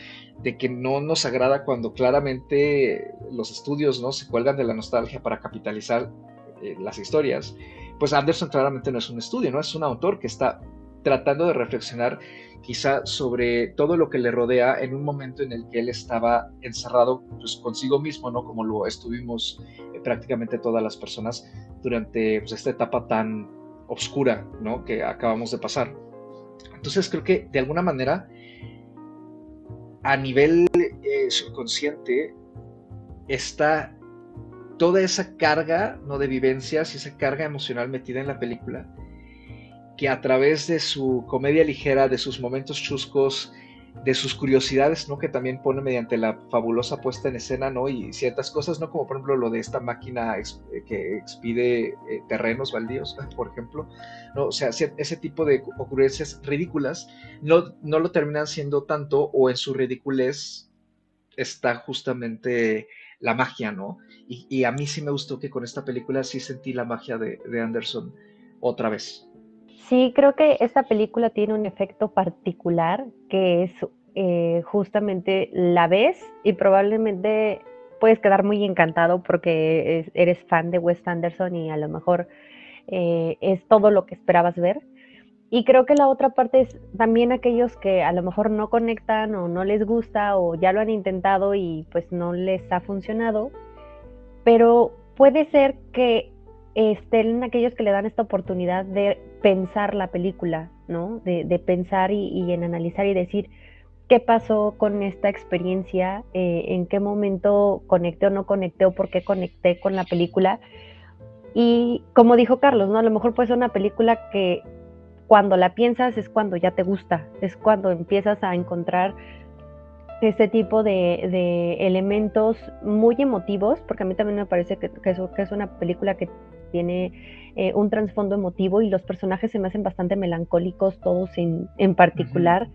De que no nos agrada cuando claramente los estudios, ¿no? Se cuelgan de la nostalgia para capitalizar eh, las historias, pues Anderson claramente no es un estudio, ¿no? Es un autor que está tratando de reflexionar quizá sobre todo lo que le rodea en un momento en el que él estaba encerrado pues, consigo mismo, ¿no? Como lo estuvimos eh, prácticamente todas las personas durante pues, esta etapa tan oscura, ¿no? Que acabamos de pasar. Entonces creo que de alguna manera, a nivel eh, subconsciente, está toda esa carga, ¿no? De vivencias y esa carga emocional metida en la película que a través de su comedia ligera, de sus momentos chuscos, de sus curiosidades, ¿no? Que también pone mediante la fabulosa puesta en escena, ¿no? Y ciertas cosas, ¿no? Como por ejemplo lo de esta máquina eh, que expide eh, terrenos baldíos, por ejemplo, ¿no? O sea, ese tipo de ocurrencias ridículas no, no lo terminan siendo tanto o en su ridiculez está justamente la magia, ¿no? Y, a mí sí me gustó que con esta película sí sentí la magia de, de Anderson otra vez. Sí, creo que esta película tiene un efecto particular que es eh, justamente la ves y probablemente puedes quedar muy encantado porque eres fan de Wes Anderson y a lo mejor eh, es todo lo que esperabas ver. Y creo que la otra parte es también aquellos que a lo mejor no conectan o no les gusta o ya lo han intentado y pues no les ha funcionado, pero puede ser que estén aquellos que le dan esta oportunidad de pensar la película, ¿no? De, pensar y, en analizar y decir qué pasó con esta experiencia, eh, en qué momento conecté o no conecté o por qué conecté con la película. Y como dijo Carlos, ¿no? A lo mejor puede ser una película que cuando la piensas es cuando ya te gusta, es cuando empiezas a encontrar este tipo de, elementos muy emotivos, porque a mí también me parece que, es, una película que tiene eh, un trasfondo emotivo y los personajes se me hacen bastante melancólicos, todos en, en particular.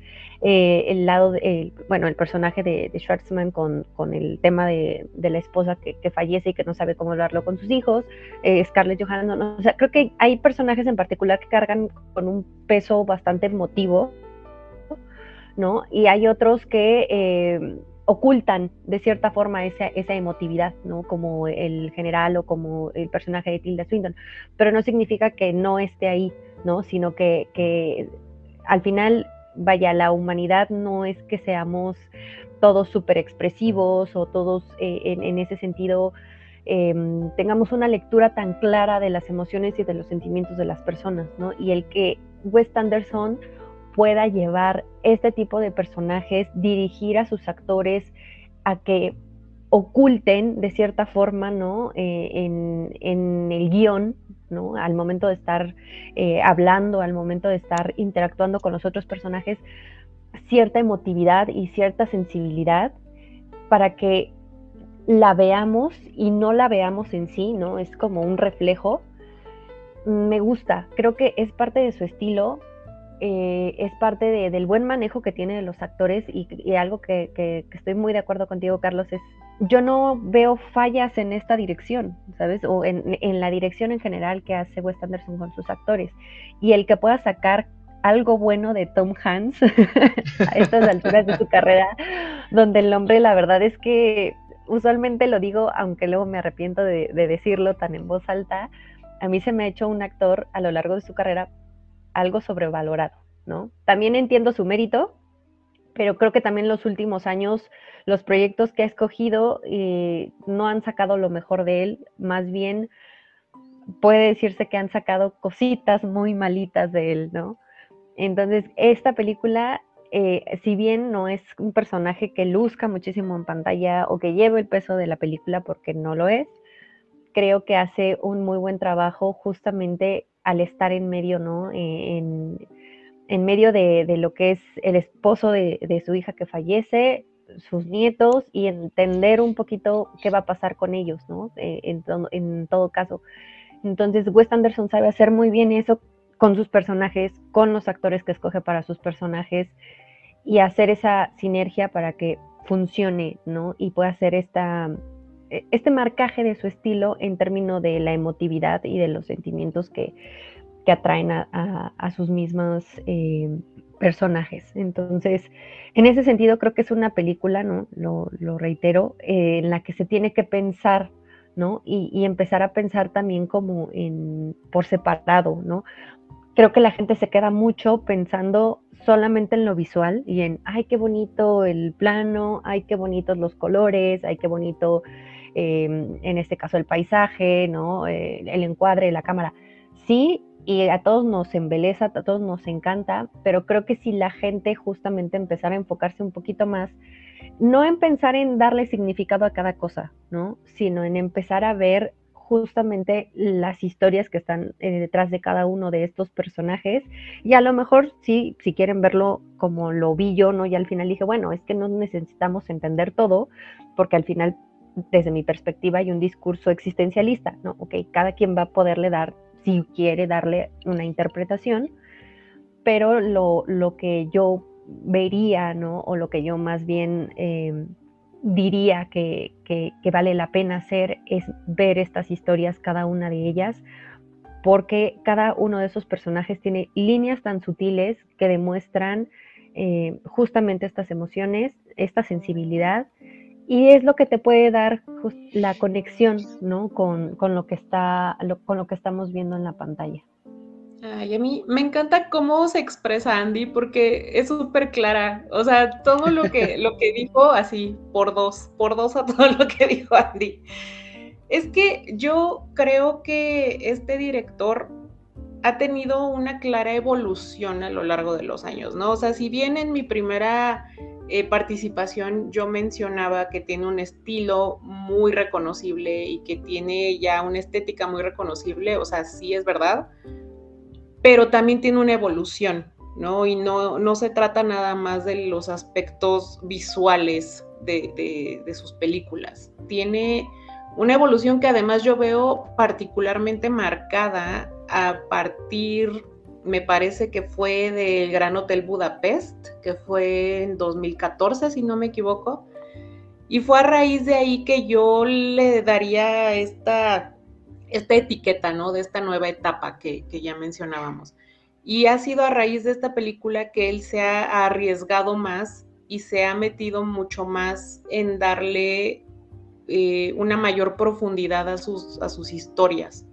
Eh, el lado, de, bueno, el personaje de, de Schwartzman con, con, el tema de, de la esposa que, que, fallece y que no sabe cómo hablarlo con sus hijos, eh, Scarlett Johansson, o sea, creo que hay personajes en particular que cargan con un peso bastante emotivo ¿no? Y hay otros que eh, ocultan de cierta forma esa, esa, emotividad, ¿no? Como el general o como el personaje de Tilda Swinton, pero no significa que no esté ahí, ¿no? Sino que, que al final, vaya, la humanidad no es que seamos todos súper expresivos o todos eh, en, en, ese sentido em, tengamos una lectura tan clara de las emociones y de los sentimientos de las personas, ¿no? Y el que Wes Anderson pueda llevar este tipo de personajes, dirigir a sus actores a que oculten de cierta forma, ¿no? Eh, en, el guion, ¿no? Al momento de estar eh, hablando, al momento de estar interactuando con los otros personajes, cierta emotividad y cierta sensibilidad para que la veamos y no la veamos en sí, ¿no? Es como un reflejo. Me gusta, creo que es parte de su estilo, eh, es parte del buen manejo que tienen los actores y, algo que, estoy muy de acuerdo contigo, Carlos, es yo no veo fallas en esta dirección, ¿sabes? O en, la dirección en general que hace Wes Anderson con sus actores. Y el que pueda sacar algo bueno de Tom Hanks a estas alturas de su carrera, donde el nombre, la verdad es que usualmente lo digo, aunque luego me arrepiento de decirlo tan en voz alta, a mí se me ha hecho un actor a lo largo de su carrera algo sobrevalorado, ¿no? También entiendo su mérito, pero creo que también los últimos años los proyectos que ha escogido eh, no han sacado lo mejor de él, más bien puede decirse que han sacado cositas muy malitas de él, ¿no? Entonces, esta película, eh, si bien no es un personaje que luzca muchísimo en pantalla o que lleve el peso de la película, porque no lo es, creo que hace un muy buen trabajo justamente al estar en medio, ¿no? Eh, en, medio de, lo que es el esposo de, su hija que fallece, sus nietos y entender un poquito qué va a pasar con ellos, ¿no? Eh, en, todo caso. Entonces, Wes Anderson sabe hacer muy bien eso con sus personajes, con los actores que escoge para sus personajes y hacer esa sinergia para que funcione, ¿no? Y pueda hacer esta, este marcaje de su estilo en términos de la emotividad y de los sentimientos que, atraen a, sus mismos eh, personajes. Entonces, en ese sentido, creo que es una película, ¿no? Lo, reitero, eh, en la que se tiene que pensar, ¿no? Y, empezar a pensar también como en por separado, ¿no? Creo que la gente se queda mucho pensando solamente en lo visual y en, ay, qué bonito el plano, ay, qué bonitos los colores, ay, qué bonito Em, en este caso el paisaje, ¿no? Eh, el encuadre, la cámara. Sí, y a todos nos embeleza, a todos nos encanta, pero creo que si la gente justamente empezara a enfocarse un poquito más, no en pensar en darle significado a cada cosa, ¿no? Sino en empezar a ver justamente las historias que están eh, detrás de cada uno de estos personajes. Y a lo mejor, sí, si quieren verlo como lo vi yo, ¿no? Y al final dije, bueno, es que no necesitamos entender todo, porque al final, desde mi perspectiva, hay un discurso existencialista, ¿no? Ok, cada quien va a poderle dar, si quiere darle una interpretación, pero lo, lo que yo vería, ¿no? O lo que yo más bien... Eh, diría que, vale la pena hacer es ver estas historias, cada una de ellas, porque cada uno de esos personajes tiene líneas tan sutiles que demuestran eh, justamente estas emociones, esta sensibilidad, y es lo que te puede dar la conexión ¿no? con, lo que está, con lo que estamos viendo en la pantalla. Ay, a mí me encanta cómo se expresa Andy porque es súper clara. O sea, todo lo que, lo que dijo, así, por dos, por dos a todo lo que dijo Andy. Es que yo creo que este director ha tenido una clara evolución a lo largo de los años, ¿no? O sea, si bien en mi primera eh, participación yo mencionaba que tiene un estilo muy reconocible y que tiene ya una estética muy reconocible, o sea, sí es verdad pero también tiene una evolución, ¿no? Y no, no se trata nada más de los aspectos visuales de, sus películas. Tiene una evolución que además yo veo particularmente marcada a partir, me parece que fue del Gran Hotel Budapest, que fue en 2014, si no me equivoco. Y fue a raíz de ahí que yo le daría esta esta etiqueta, ¿no? De esta nueva etapa que, ya mencionábamos. Y ha sido a raíz de esta película que él se ha arriesgado más y se ha metido mucho más en darle eh, una mayor profundidad a sus, a sus historias.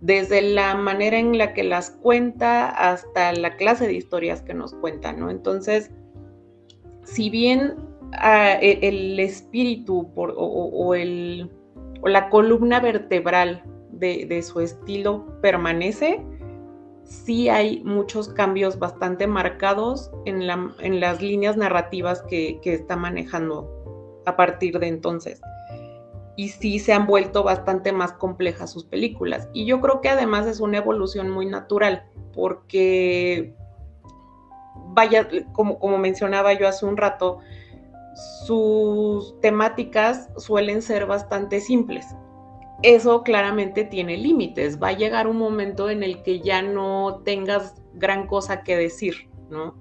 Desde la manera en la que las cuenta hasta la clase de historias que nos cuenta, ¿no? Entonces, si bien ah, e, el, espíritu o la columna vertebral de, su estilo permanece, sí hay muchos cambios bastante marcados en, las líneas narrativas que, está manejando a partir de entonces. Y sí se han vuelto bastante más complejas sus películas. Y yo creo que además es una evolución muy natural, porque, vaya, como, como mencionaba yo hace un rato, sus temáticas suelen ser bastante simples. Eso claramente tiene límites. Va a llegar un momento en el que ya no tengas gran cosa que decir, ¿no?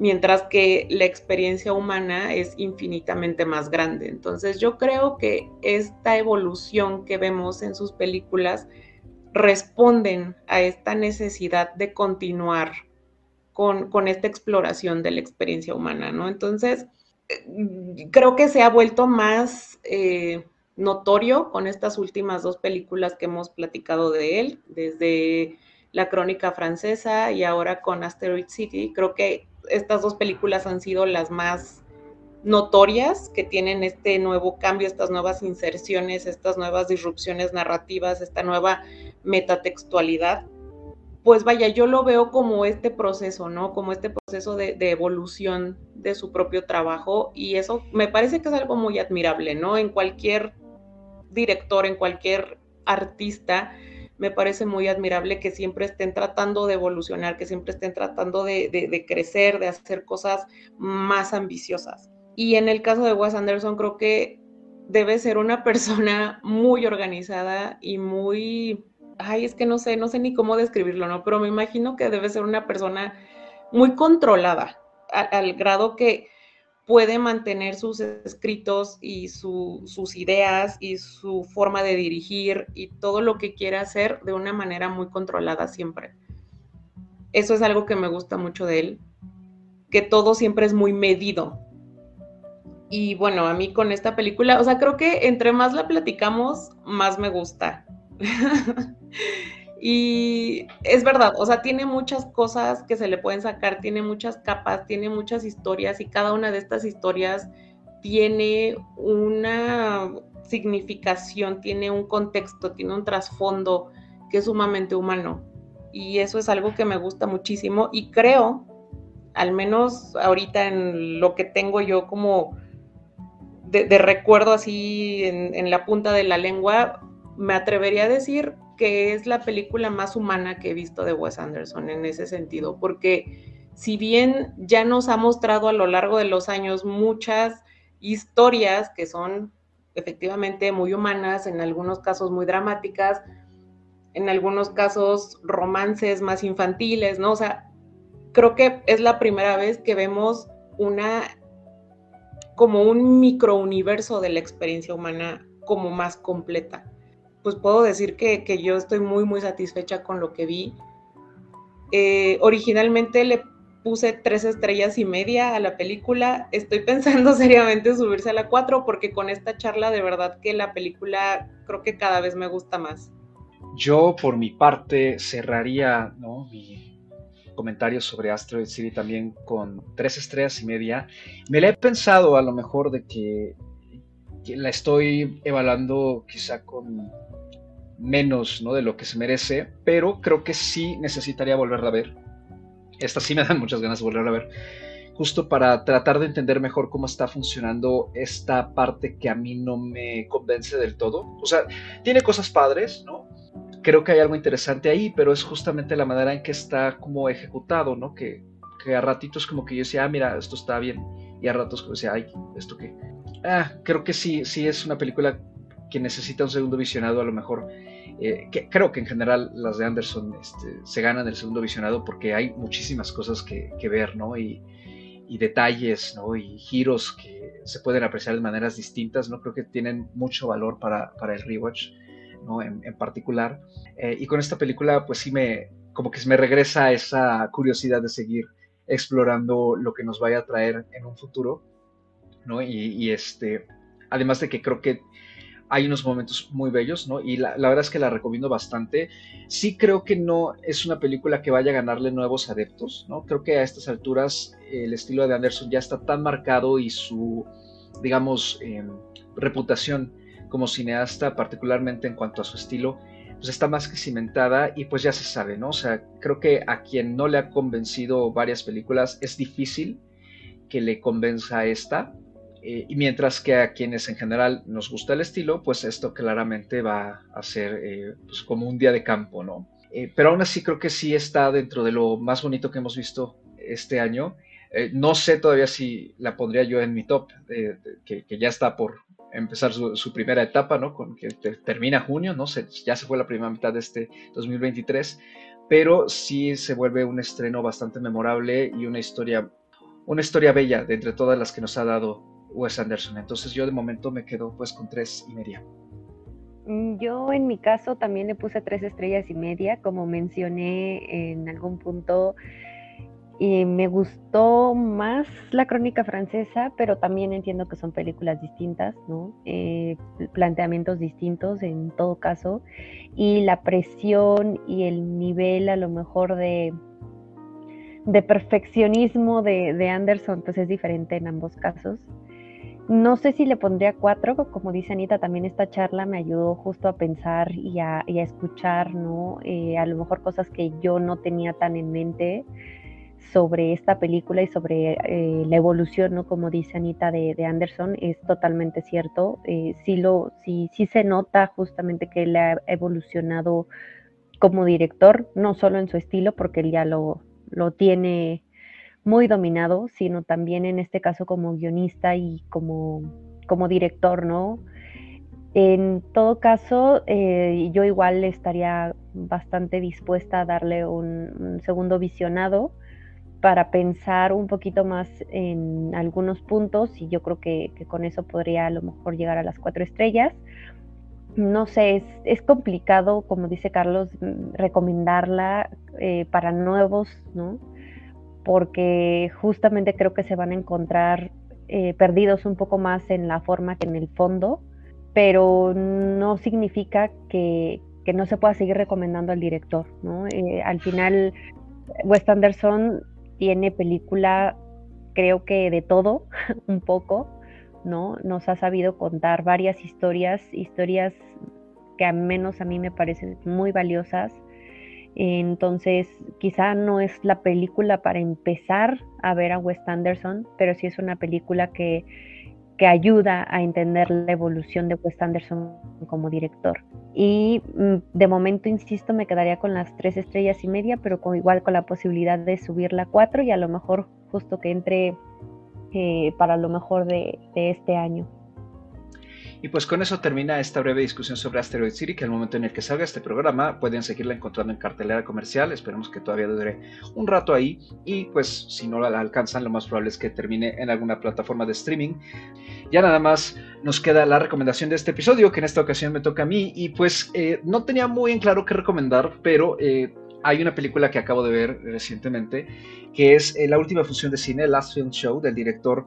Mientras que la experiencia humana es infinitamente más grande. Entonces yo creo que esta evolución que vemos en sus películas responden a esta necesidad de continuar con, con esta exploración de la experiencia humana, ¿no? Entonces, creo que se ha vuelto más eh, notorio con estas últimas dos películas que hemos platicado de él, desde La Crónica Francesa y ahora con Asteroid City. Creo que estas dos películas han sido las más notorias que tienen este nuevo cambio, estas nuevas inserciones, estas nuevas disrupciones narrativas, esta nueva metatextualidad pues vaya, yo lo veo como este proceso, ¿no? Como este proceso de, evolución de su propio trabajo y eso me parece que es algo muy admirable, ¿no? En cualquier director, en cualquier artista, me parece muy admirable que siempre estén tratando de evolucionar, que siempre estén tratando de, crecer, de hacer cosas más ambiciosas. Y en el caso de Wes Anderson, creo que debe ser una persona muy organizada y muy ay, es que no sé, no sé ni cómo describirlo, ¿no? Pero me imagino que debe ser una persona muy controlada, al, grado que puede mantener sus escritos y sus ideas y su forma de dirigir y todo lo que quiere hacer de una manera muy controlada siempre. Eso es algo que me gusta mucho de él, que todo siempre es muy medido. Y bueno, a mí con esta película, o sea, creo que entre más la platicamos, más me gusta. y es verdad, o sea, tiene muchas cosas que se le pueden sacar, tiene muchas capas, tiene muchas historias y cada una de estas historias tiene una significación, tiene un contexto, tiene un trasfondo que es sumamente humano. Y eso es algo que me gusta muchísimo y creo, al menos ahorita en lo que tengo yo como de, recuerdo así en, la punta de la lengua, me atrevería a decir que es la película más humana que he visto de Wes Anderson en ese sentido, porque si bien ya nos ha mostrado a lo largo de los años muchas historias que son efectivamente muy humanas, en algunos casos muy dramáticas, en algunos casos romances más infantiles, ¿no? O sea, creo que es la primera vez que vemos una como un microuniverso de la experiencia humana como más completa. Pues puedo decir que, yo estoy muy, muy satisfecha con lo que vi. Eh, originalmente le puse tres estrellas y media a la película. Estoy pensando seriamente subirse a la cuatro porque con esta charla de verdad que la película creo que cada vez me gusta más. Yo por mi parte cerraría ¿no? mi, comentarios sobre Asteroid City también con tres estrellas y media. Me la he pensado a lo mejor de que, la estoy evaluando quizá con menos ¿no? de lo que se merece, pero creo que sí necesitaría volverla a ver. Esta sí me dan muchas ganas de volverla a ver, justo para tratar de entender mejor cómo está funcionando esta parte que a mí no me convence del todo. O sea, tiene cosas padres, ¿no? creo que hay algo interesante ahí, pero es justamente la manera en que está como ejecutado, ¿no? Que, que a ratitos como que yo decía, ah, mira, esto está bien, y a ratos como decía, ay, esto qué. Ah, creo que sí, sí es una película que necesita un segundo visionado, a lo mejor. Eh, que, creo que en general las de Anderson este, se ganan el segundo visionado porque hay muchísimas cosas que, que ver, ¿no? Y, y detalles, ¿no? Y giros que se pueden apreciar de maneras distintas, ¿no? Creo que tienen mucho valor para, para el rewatch. En, particular. Eh, y con esta película, pues sí me, como que me regresa esa curiosidad de seguir explorando lo que nos vaya a traer en un futuro, ¿no? Y, este, además de que creo que hay unos momentos muy bellos, ¿no? Y la, verdad es que la recomiendo bastante. Sí creo que no es una película que vaya a ganarle nuevos adeptos, ¿no? Creo que a estas alturas el estilo de Anderson ya está tan marcado y su, digamos, em, reputación como cineasta, particularmente en cuanto a su estilo, pues está más que cimentada y pues ya se sabe, ¿no? O sea, creo que a quien no le ha convencido varias películas es difícil que le convenza esta. Eh, y mientras que a quienes en general nos gusta el estilo, pues esto claramente va a ser eh, pues como un día de campo, ¿no? Eh, pero aún así creo que sí está dentro de lo más bonito que hemos visto este año. no sé todavía si la pondría yo en mi top, que, que, ya está por, empezar su, primera etapa, ¿no? Con que termina junio, ¿no? Ya se fue la primera mitad de este 2023, pero sí se vuelve un estreno bastante memorable y una historia, una historia bella de entre todas las que nos ha dado Wes Anderson. Entonces yo de momento me quedo pues con tres y media. Mm, yo en mi caso también le puse tres estrellas y media, como mencioné en algún punto y me gustó más la crónica francesa, pero también entiendo que son películas distintas, ¿no? Eh, planteamientos distintos en todo caso. Y la presión y el nivel a lo mejor de, de perfeccionismo de, de Anderson, pues es diferente en ambos casos. No sé si le pondría cuatro, como dice Anita, también esta charla me ayudó justo a pensar y a, escuchar, ¿no? Eh, a lo mejor cosas que yo no tenía tan en mente sobre esta película y sobre eh, la evolución, ¿no? Como dice Anita de, Anderson, es totalmente cierto. Eh, sí, lo, sí, sí se nota justamente que él ha evolucionado como director, no solo en su estilo, porque él ya lo tiene muy dominado, sino también en este caso como guionista y como, como director, ¿no? En todo caso, eh, yo igual estaría bastante dispuesta a darle un segundo visionado para pensar un poquito más en algunos puntos y yo creo que, con eso podría a lo mejor llegar a las cuatro estrellas. No sé, es, complicado, como dice Carlos, mm, recomendarla eh, para nuevos, ¿no? Porque justamente creo que se van a encontrar eh, perdidos un poco más en la forma que en el fondo, pero no significa que, no se pueda seguir recomendando al director, ¿no? Eh, al final, Wes Anderson tiene película, creo que de todo, un poco, ¿no? Nos ha sabido contar varias historias, historias que al menos a mí me parecen muy valiosas. Entonces, quizá no es la película para empezar a ver a Wes Anderson, pero sí es una película que, que ayuda a entender la evolución de Wes Anderson como director. Y mm, de momento, insisto, me quedaría con las tres estrellas y media, pero con, igual con la posibilidad de subirla a cuatro y a lo mejor justo que entre eh, para lo mejor de este año. Y pues con eso termina esta breve discusión sobre Asteroid City, que al momento en el que salga este programa pueden seguirla encontrando en cartelera comercial, esperemos que todavía dure un rato ahí. Y pues si no la alcanzan lo más probable es que termine en alguna plataforma de streaming. Ya nada más nos queda la recomendación de este episodio, que en esta ocasión me toca a mí. Y pues eh, no tenía muy en claro qué recomendar, pero... Eh, hay una película que acabo de ver recientemente, que es eh, la última función de cine, Last Film Show, del director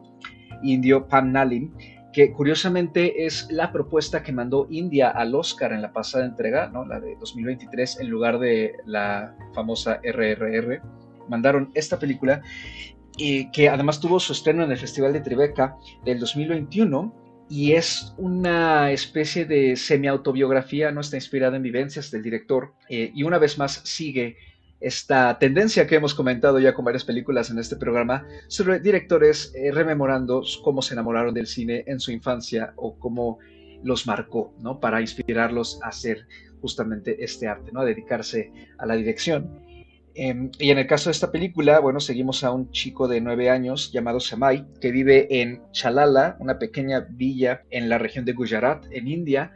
indio Pan Nalin, que curiosamente es la propuesta que mandó India al Oscar en la pasada entrega, ¿no? la de 2023, en lugar de la famosa RRR. Mandaron esta película, que además tuvo su estreno en el Festival de Tribeca del 2021 y es una especie de semi-autobiografía, no está inspirada en vivencias del director eh, y una vez más sigue esta tendencia que hemos comentado ya con varias películas en este programa sobre directores eh, rememorando cómo se enamoraron del cine en su infancia o cómo los marcó, ¿no? Para inspirarlos a hacer justamente este arte, ¿no? A dedicarse a la dirección. Em, y en el caso de esta película, bueno, seguimos a un chico de nueve años llamado Samai, que vive en Chalala, una pequeña villa en la región de Gujarat, en India,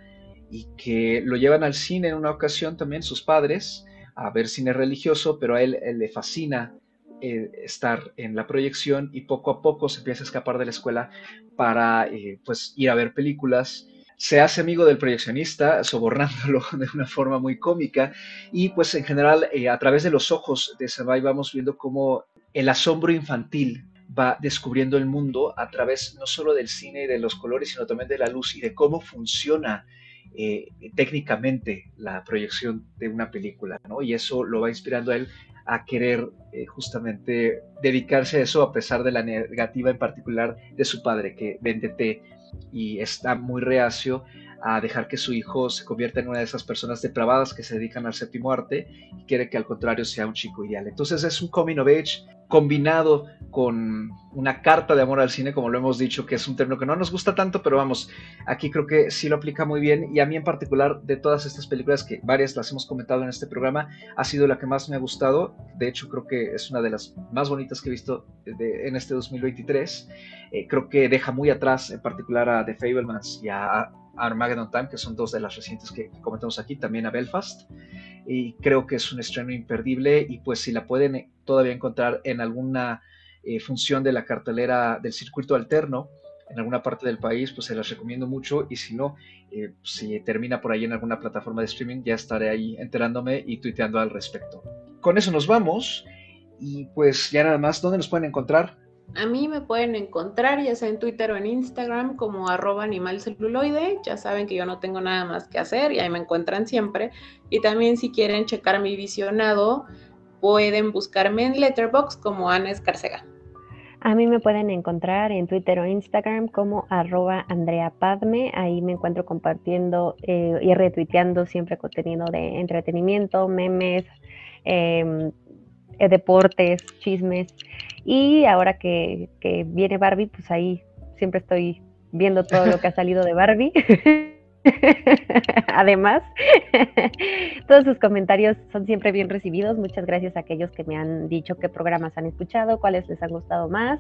y que lo llevan al cine en una ocasión también sus padres, a ver cine religioso, pero a él, le fascina eh, estar en la proyección y poco a poco se empieza a escapar de la escuela para eh, pues ir a ver películas. Se hace amigo del proyeccionista, sobornándolo de una forma muy cómica y pues en general eh, a través de los ojos de Sabai vamos viendo cómo el asombro infantil va descubriendo el mundo a través no solo del cine y de los colores, sino también de la luz y de cómo funciona eh, técnicamente la proyección de una película, ¿no? Y eso lo va inspirando a él a querer eh, justamente dedicarse a eso a pesar de la negativa en particular de su padre, que vende té y está muy reacio a dejar que su hijo se convierta en una de esas personas depravadas que se dedican al séptimo arte y quiere que al contrario sea un chico ideal. Entonces es un coming of age combinado con una carta de amor al cine, como lo hemos dicho, que es un término que no nos gusta tanto, pero vamos, aquí creo que sí lo aplica muy bien. Y a mí en particular de todas estas películas, que varias las hemos comentado en este programa, ha sido la que más me ha gustado, de hecho creo que es una de las más bonitas que he visto en este 2023, eh, creo que deja muy atrás en particular a The Fablemans y a Armageddon Time, que son dos de las recientes que comentamos aquí, también a Belfast. Y creo que es un estreno imperdible y pues si la pueden eh, todavía encontrar en alguna eh, función de la cartelera del circuito alterno, en alguna parte del país, pues se las recomiendo mucho y si no, eh, si termina por ahí en alguna plataforma de streaming, ya estaré ahí enterándome y tuiteando al respecto. Con eso nos vamos y pues ya nada más, ¿dónde nos pueden encontrar? A mí me pueden encontrar ya sea en Twitter o en Instagram como arroba animalceluloide. Ya saben que yo no tengo nada más que hacer y ahí me encuentran siempre. Y también si quieren checar mi visionado, pueden buscarme en Letterboxd como Ana Escarcega. A mí me pueden encontrar en Twitter o Instagram como arroba Andrea Padme. Ahí me encuentro compartiendo eh, y retuiteando siempre contenido de entretenimiento, memes, em, eh, deportes, chismes. Y ahora que, viene Barbie, pues ahí siempre estoy viendo todo lo que ha salido de Barbie. Además, todos sus comentarios son siempre bien recibidos. Muchas gracias a aquellos que me han dicho qué programas han escuchado, cuáles les han gustado más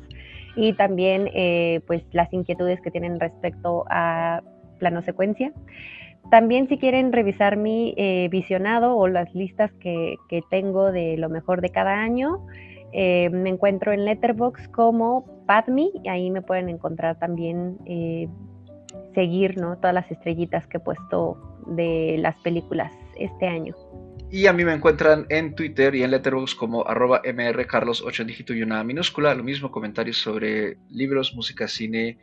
y también eh, pues las inquietudes que tienen respecto a plano secuencia. También si quieren revisar mi eh, visionado o las listas que, que tengo de lo mejor de cada año, eh, me encuentro en Letterbox como Padme y ahí me pueden encontrar también, eh, seguir ¿no? todas las estrellitas que he puesto de las películas este año. Y a mí me encuentran en Twitter y en Letterboxd como arroba mrcarlos 8 en dígito y una minúscula. Lo mismo comentarios sobre libros, música, cine,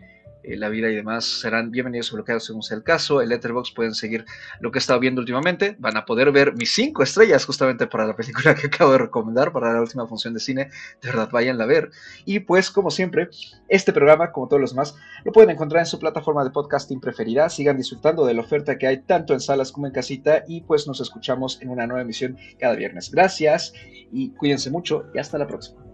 eh, la vida y demás serán bienvenidos o bloqueados según sea el caso. El Letterbox pueden seguir lo que he estado viendo últimamente. Van a poder ver mis cinco estrellas justamente para la película que acabo de recomendar, para la última función de cine. De verdad, váyanla a ver. Y pues, como siempre, este programa, como todos los demás, lo pueden encontrar en su plataforma de podcasting preferida. Sigan disfrutando de la oferta que hay tanto en salas como en casita. Y pues nos escuchamos en una nueva emisión cada viernes. Gracias y cuídense mucho y hasta la próxima.